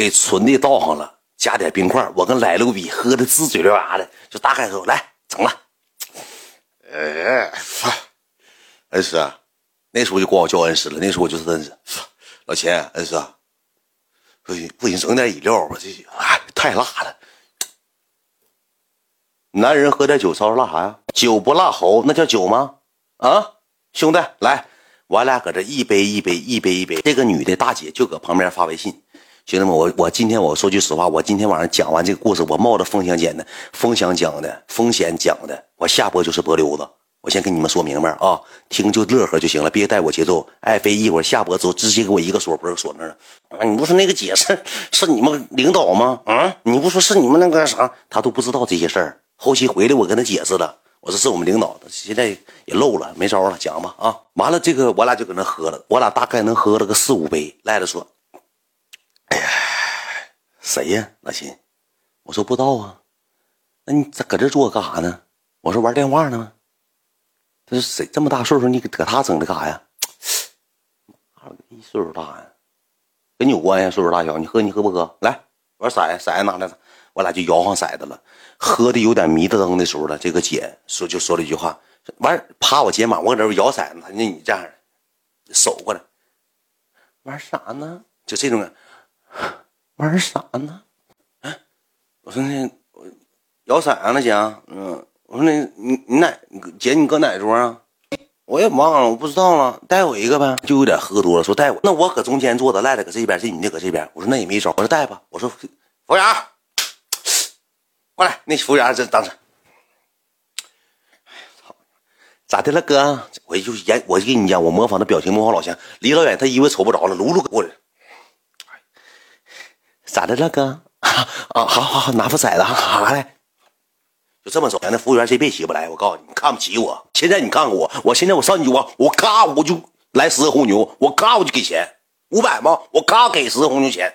给纯的倒上了，加点冰块，我跟来路比喝的滋嘴溜牙的，就大开口来整了。哎，恩师，那时候就管我叫恩师了，那时候我就是恩师。老钱，恩师，不行不行，整点饮料吧，这哎太辣了。男人喝点酒，稍稍辣啥呀？酒不辣喉，那叫酒吗？啊，兄弟，来，我俩搁这一杯一杯一杯一杯。这个女的大姐就搁旁边发微信。兄弟们，我我今天我说句实话，我今天晚上讲完这个故事，我冒着风险讲的，风险讲的，风险讲的，我下播就是波溜子。我先跟你们说明白啊，听就乐呵就行了，别带我节奏。爱妃一会儿下播之后，直接给我一个锁脖锁那了。啊，你不说那个姐是是你们领导吗？啊，你不说是你们那个啥，他都不知道这些事儿。后期回来，我跟他解释了，我说是我们领导，现在也漏了，没招了，讲吧啊！完了，这个我俩就搁那喝了，我俩大概能喝了个四五杯。赖子说：“哎呀，谁呀？老秦？”我说不知道啊。那你咋搁这坐干啥呢？我说玩电话呢。他说谁？这么大岁数，你搁他整的干啥呀？一岁数大呀，跟你有关系？岁数大小，你喝你喝不喝？来，我说骰骰子拿来。我俩就摇晃骰子了，喝的有点迷瞪瞪的时候了。这个姐说就说了一句话，完趴我肩膀，我搁这摇骰子，那你这样手过来玩啥呢？就这种，玩啥呢？哎我说那我摇骰子呢，姐。嗯，我说那你你哪姐你搁哪桌啊？我也忘了，我不知道了，带我一个呗。就有点喝多了，说带我。那我搁中间坐着，赖赖搁这边，这女的搁这边。我说那也没招，我说带吧。我说服务员。过来，那服务员这当时，哎操，咋的了哥？我就演，我就跟你讲，我模仿的表情模仿老乡，离老远他以为瞅不着了，噜噜过来，咋的了哥？啊，好好好，拿副骰子，好来，就这么走。那服务员谁别起不来，我告诉你，你看不起我。现在你看看我，我现在我上去我我嘎我就来十个红牛，我嘎我就给钱，五百吗？我嘎给十个红牛钱。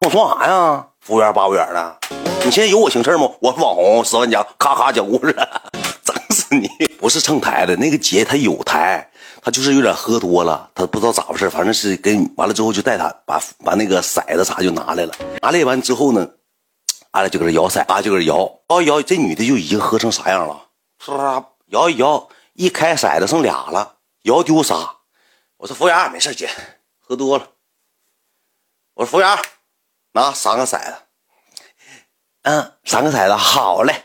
我说啥呀？服务员八五元的，你现在有我行事吗？我是网红，十万加，咔咔讲故事，整死你！不是蹭台的，那个姐她有台，他就是有点喝多了，他不知道咋回事，反正是跟完了之后就带他把把那个骰子啥就拿来了，拿来完之后呢，俺俩就搁这摇骰，俺就搁这摇，摇一摇，这女的就已经喝成啥样了？唰，摇一摇，一开骰子剩俩了，摇丢仨。我说服务员，没事姐，喝多了。我说服务员。拿三个骰子，嗯，三个骰子，好嘞，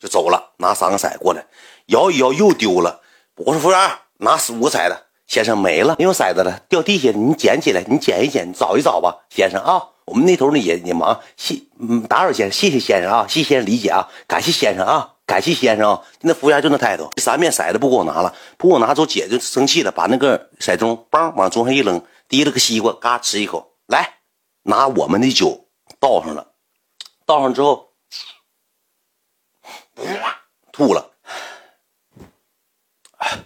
就走了。拿三个骰子过来，摇一摇又丢了。我说服务员，拿五个骰子，先生没了，没有骰子了，掉地下了。你捡起来，你捡一捡，你找一找吧，先生啊。我们那头呢也也忙，谢，嗯，打扰先生，谢谢先生啊，谢先生理解啊，感谢先生啊，感谢先生啊。那服务员就那态度，三面骰子不给我拿了，不给我拿走，姐就生气了，把那个骰盅梆往桌上一扔，提了个西瓜，嘎吃一口，来。拿我们的酒倒上了，倒上之后，吐了。哎，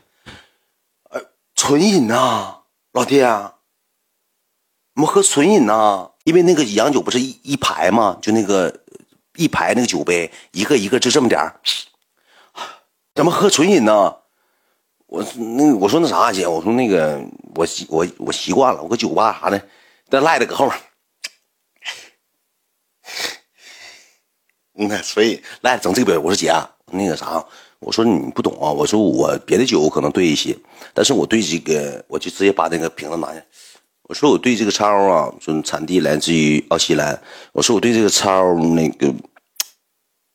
纯饮呐，老弟，我们喝纯饮呐，因为那个洋酒不是一一排吗？就那个一排那个酒杯，一个一个就这么点儿，怎么喝纯饮呢？我那我说那啥姐，我说那个我习我我习惯了，我搁酒吧啥的，但赖着搁后面。嗯，所以来整这个表，我说姐，那个啥，我说你不懂啊，我说我别的酒我可能对一些，但是我对这个，我就直接把那个瓶子拿下。我说我对这个超啊，就产地来自于奥西兰。我说我对这个超那个。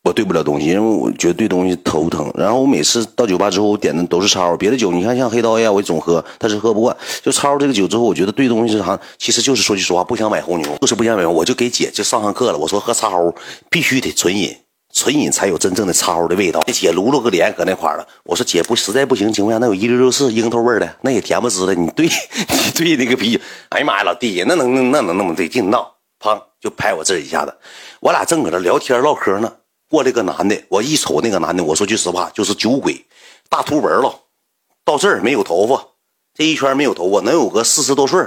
我兑不了东西，因为我觉得兑东西头疼。然后我每次到酒吧之后，我点的都是超，别的酒你看像黑刀呀，我总喝，但是喝不惯。就超这个酒之后，我觉得兑东西是啥？其实就是说句实话，不想买红牛，就是不想买。我就给姐就上上课了，我说喝超必须得纯饮，纯饮才有真正的超的味道。那姐撸噜个脸搁那块了，我说姐不实在不行情况下，那有一六六四樱桃味的，那也甜不滋的。你对 你对那个啤酒，哎呀妈呀，老弟，那能那能那么对劲闹？砰就拍我这一下子，我俩正搁这聊天唠嗑呢。过来个男的，我一瞅那个男的，我说句实话，就是酒鬼，大秃纹了，到这儿没有头发，这一圈没有头发，能有个四十多岁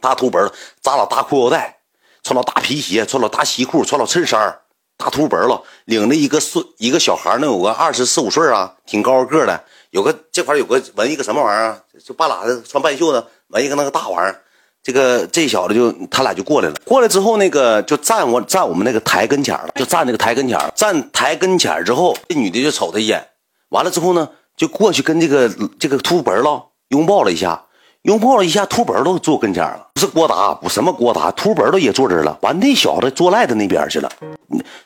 大秃纹了，扎老大裤腰带，穿老大皮鞋，穿老大西裤，穿老衬衫大秃纹了，领着一个孙一个小孩，能有个二十四五岁啊，挺高个的，有个这块有个纹一个什么玩意儿，就半拉的穿半袖的，纹一个那个大玩意儿。这个这小子就他俩就过来了，过来之后那个就站我站我们那个台跟前了，就站那个台跟前站台跟前之后，这女的就瞅他一眼，完了之后呢，就过去跟这个这个秃本了拥抱了一下，拥抱了一下，秃本都坐跟前了，不是郭达，不什么郭达，秃本都也坐这儿了，完那小子坐赖的那边去了，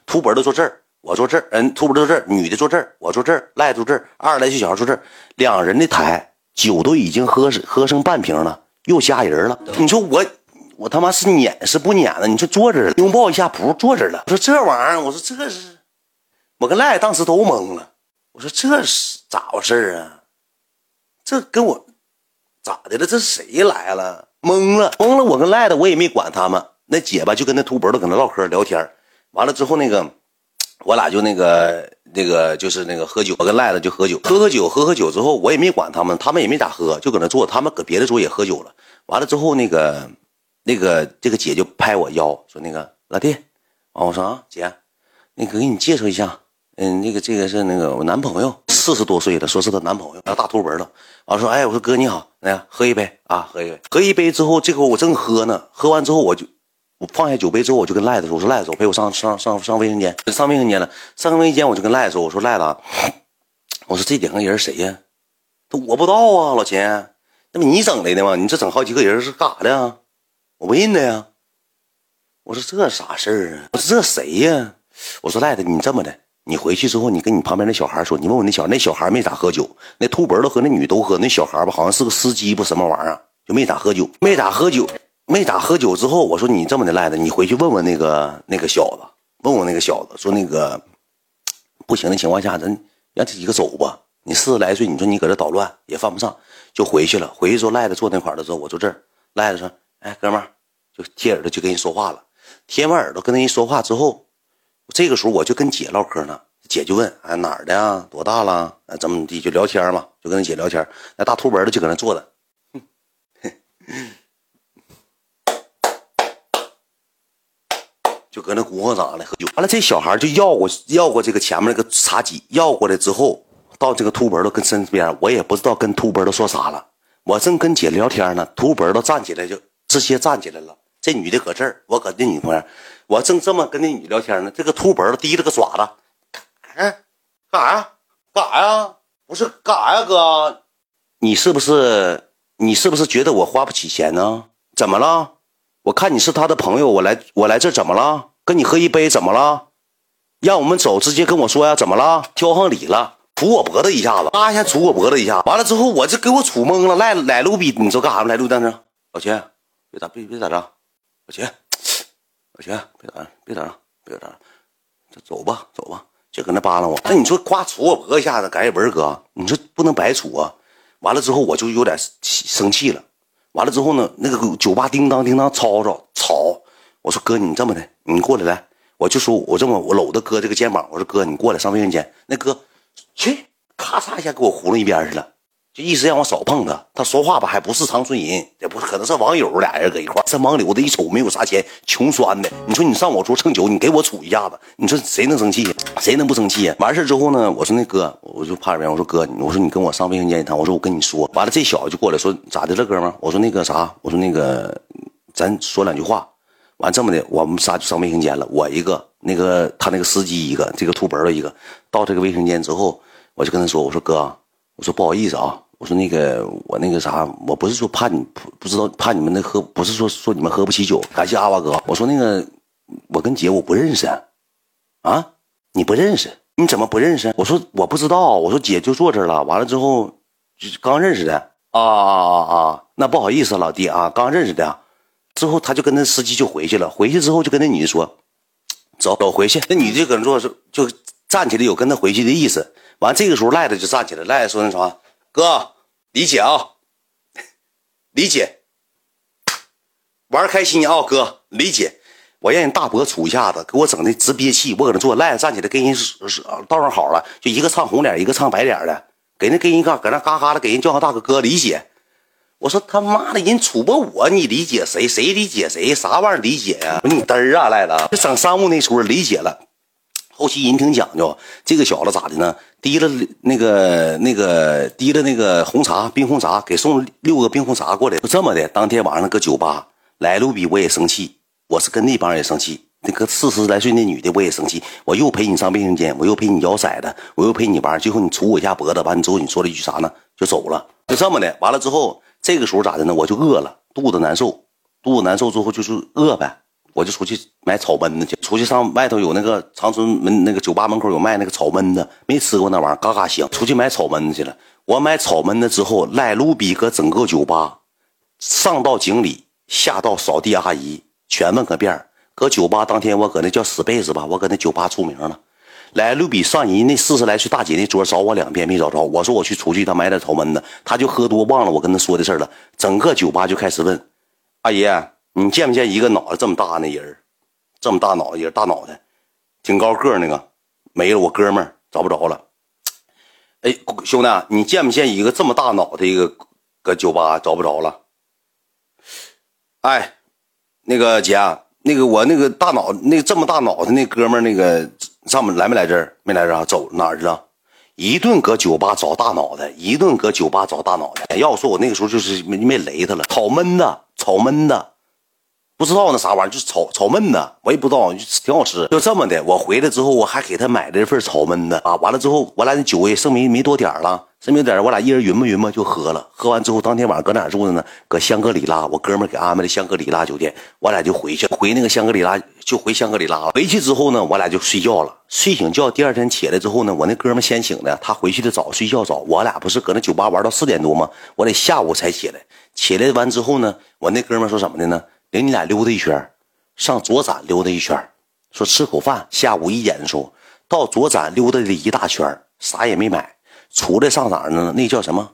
秃本都坐这儿。我坐这儿，嗯，秃不坐这儿，女的坐这儿，我坐这儿，赖坐这儿，二十来岁小孩坐这儿，两人的台酒都已经喝喝剩半瓶了，又加人了。你说我我他妈是撵是不撵呢？你说坐这儿拥抱一下，不坐这儿了。我说这玩意儿，我说这是，我跟赖当时都懵了。我说这是咋回事啊？这跟我咋的了？这谁来了？懵了，懵了。我跟赖的我也没管他们，那姐吧就跟那秃脖子搁那唠嗑聊天，完了之后那个。我俩就那个那个就是那个喝酒，我跟赖子就喝酒，喝喝酒，喝喝酒之后，我也没管他们，他们也没咋喝，就搁那坐，他们搁别的桌也喝酒了。完了之后，那个那个这个姐就拍我腰，说那个老弟，啊，我说啊姐，那个给你介绍一下，嗯，那个这个是那个我男朋友，四十多岁了，说是她男朋友，大秃纹了。完说，哎，我说哥你好，来喝一杯啊，喝一杯，喝一杯之后，这会我正喝呢，喝完之后我就。我放下酒杯之后，我就跟赖子说：“我说赖子，我陪我上上上上卫生间，上卫生间了。上卫生间，我就跟赖子说：我说赖子，我说这两个人谁呀？他我不知道啊，老秦，那不你整来的吗？你这整好几个人是干啥的？我不认得呀。我说这啥事儿啊？我说这谁呀？我说赖子，你这么的，你回去之后，你跟你旁边那小孩说，你问问那小那小孩没咋喝酒，那秃脖子和那女都喝，那小孩吧好像是个司机不什么玩意儿，就没咋喝酒，没咋喝酒。”没咋喝酒之后，我说你这么的赖子，你回去问问那个那个小子，问问那个小子，说那个不行的情况下，咱让这几个走吧。你四十来岁，你说你搁这捣乱也犯不上，就回去了。回去之后赖子坐那块的时候，我坐这儿，赖子说：“哎，哥们儿，就贴耳朵就跟人说话了。贴完耳朵跟人说话之后，这个时候我就跟姐唠嗑呢。姐就问：哎哪儿的呀？多大了？哎怎么地？就聊天嘛，就跟那姐聊天。那大秃脖子就搁那坐着。”就搁那鼓晃嗓子喝酒，完了这小孩就要过要过这个前面那个茶几，要过来之后，到这个秃脖子跟身边，我也不知道跟秃脖子说啥了。我正跟姐聊天呢，秃脖子站起来就直接站起来了。这女的搁这儿，我搁那女旁边，我正这么跟那女聊天呢，这个秃脖子提着个爪子，哎，干啥呀？干啥呀？不是干啥呀，哥？你是不是你是不是觉得我花不起钱呢？怎么了？我看你是他的朋友，我来我来这怎么了？跟你喝一杯怎么了？让我们走，直接跟我说呀，怎么了？挑上礼了，杵我脖子一下子，啪一下杵我脖子一下，完了之后我这给我杵懵了，赖来路比，你说干啥来路当着，老秦，别打别别打仗，老钱，行，别打了别打了，别打了，走吧走吧，就搁那扒拉我。那你说夸杵我脖子一下子，赶紧文哥，你说不能白杵啊。完了之后我就有点生气了。完了之后呢，那个酒吧叮当叮当吵吵吵，我说哥，你这么的，你过来来，我就说我这么我搂着哥这个肩膀，我说哥，你过来上卫生间。那哥去，咔嚓一下给我糊弄一边去了。就意思让我少碰他，他说话吧还不是长春人，也不可能是网友俩人搁一块这盲流子一瞅没有啥钱，穷酸的。你说你上我桌蹭酒，你给我杵一下子，你说谁能生气？谁能不生气呀？完事之后呢，我说那哥，我就趴这边，我说哥，我说你跟我上卫生间一趟，我说我跟你说。完了这小子就过来说咋的了，哥们？我说那个啥，我说那个咱说两句话。完这么的，我们仨就上卫生间了。我一个，那个他那个司机一个，这个秃脖子一个。到这个卫生间之后，我就跟他说，我说哥。我说不好意思啊，我说那个我那个啥，我不是说怕你不不知道怕你们那喝，不是说说你们喝不起酒。感谢阿瓦哥。我说那个我跟姐我不认识，啊，你不认识？你怎么不认识？我说我不知道。我说姐就坐这了，完了之后就刚认识的啊啊啊啊！那不好意思老弟啊，刚认识的。之后他就跟那司机就回去了，回去之后就跟那女的说，走走回去。那女的就搁那坐，就站起来有跟他回去的意思。完，这个时候赖子就站起来，赖子说：“那啥，哥，理解啊，理解，玩开心啊，哥，理解。我让人大伯杵一下子，给我整的直憋气。我搁那坐，赖子站起来跟人道上好了，就一个唱红脸，一个唱白脸的，给那跟人嘎搁那嘎嘎的，给人叫上大哥哥，理解。我说他妈的，人杵吧我，你理解谁？谁理解谁？啥玩意儿理解呀？你嘚儿啊，赖子，就整商务那出理解了。”后期人挺讲究，这个小子咋的呢？提了那个那个提了那个红茶冰红茶，给送六个冰红茶过来。就这么的，当天晚上搁酒吧来路比我也生气，我是跟那帮人也生气。那个四十来岁那女的我也生气，我又陪你上卫生间，我又陪你摇骰子，我又陪你玩，最后你杵我一下脖子，完了之后你说了一句啥呢？就走了，就这么的。完了之后，这个时候咋的呢？我就饿了，肚子难受，肚子难受之后就是饿呗，我就出去买炒焖子去，出去上外头有那个长春门那个酒吧门口有卖那个炒焖子，没吃过那玩意儿，嘎嘎香。出去买炒焖子去了，我买炒焖子之后，赖卢比搁整个酒吧，上到经理，下到扫地阿姨，全问个遍搁酒吧当天，我搁那叫死贝子吧，我搁那酒吧出名了。来卢比上人那四十来岁大姐那桌找我两遍没找着，我说我去出去，他买点炒焖子，他就喝多忘了我跟他说的事了。整个酒吧就开始问：“阿姨，你见没见一个脑袋这么大那人？这么大脑袋，大脑袋，挺高个那个，没了。我哥们儿找不着了。哎，兄弟，你见没见一个这么大脑袋一个搁酒吧找不着了？哎，那个姐。”那个我那个大脑那这么大脑袋那哥们儿那个上面来没来这儿？没来这，走哪儿去了？一顿搁酒吧找大脑袋，一顿搁酒吧找大脑袋。要说我那个时候就是没没雷他了，吵闷子，吵闷子。不知道那啥玩意儿，就是炒炒焖子，我也不知道，就挺好吃。就这么的，我回来之后，我还给他买了一份炒焖子啊。完了之后，我俩那酒也剩没没多点了，剩没点我俩一人匀吧匀吧就喝了。喝完之后，当天晚上搁哪住的呢？搁香格里拉，我哥们给安排的香格里拉酒店。我俩就回去，回那个香格里拉，就回香格里拉了。回去之后呢，我俩就睡觉了。睡醒觉，第二天起来之后呢，我那哥们先醒的，他回去的早，睡觉早。我俩不是搁那酒吧玩到四点多吗？我得下午才起来。起来完之后呢，我那哥们说什么的呢？领你俩溜达一圈，上左展溜达一圈，说吃口饭。下午一点的时候，到左展溜达了一大圈，啥也没买。出来上哪儿呢？那叫什么？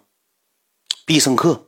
必胜客。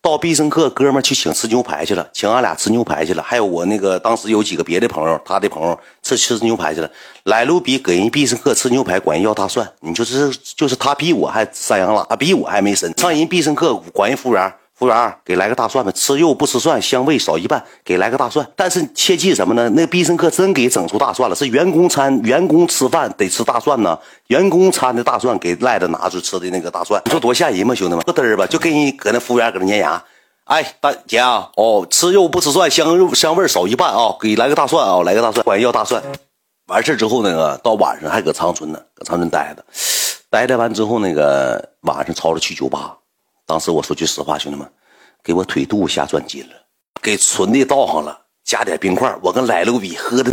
到必胜客，哥们去请吃牛排去了，请俺俩吃牛排去了。还有我那个当时有几个别的朋友，他的朋友吃吃牛排去了。来路比给人必胜客吃牛排，管人要大蒜。你就是就是他比我还山羊了，他比我还没深。上人必胜客管人服务员。服务员，给来个大蒜吧，吃肉不吃蒜，香味少一半，给来个大蒜。但是切记什么呢？那必胜客真给整出大蒜了，是员工餐，员工吃饭得吃大蒜呢。员工餐的大蒜给赖子拿出吃的那个大蒜，你说多吓人吗，兄弟们？咯嘚儿吧，就给人搁那服务员搁那粘牙。哎，大姐啊，哦，吃肉不吃蒜，香肉香味少一半啊，给来个大蒜啊，来个大蒜，管要大蒜。完事之后那个到晚上还搁长春呢，搁长春待着，待着完之后那个晚上吵着去酒吧。当时我说句实话，兄弟们，给我腿肚下转筋了，给存的倒上了，加点冰块，我跟来路比喝的。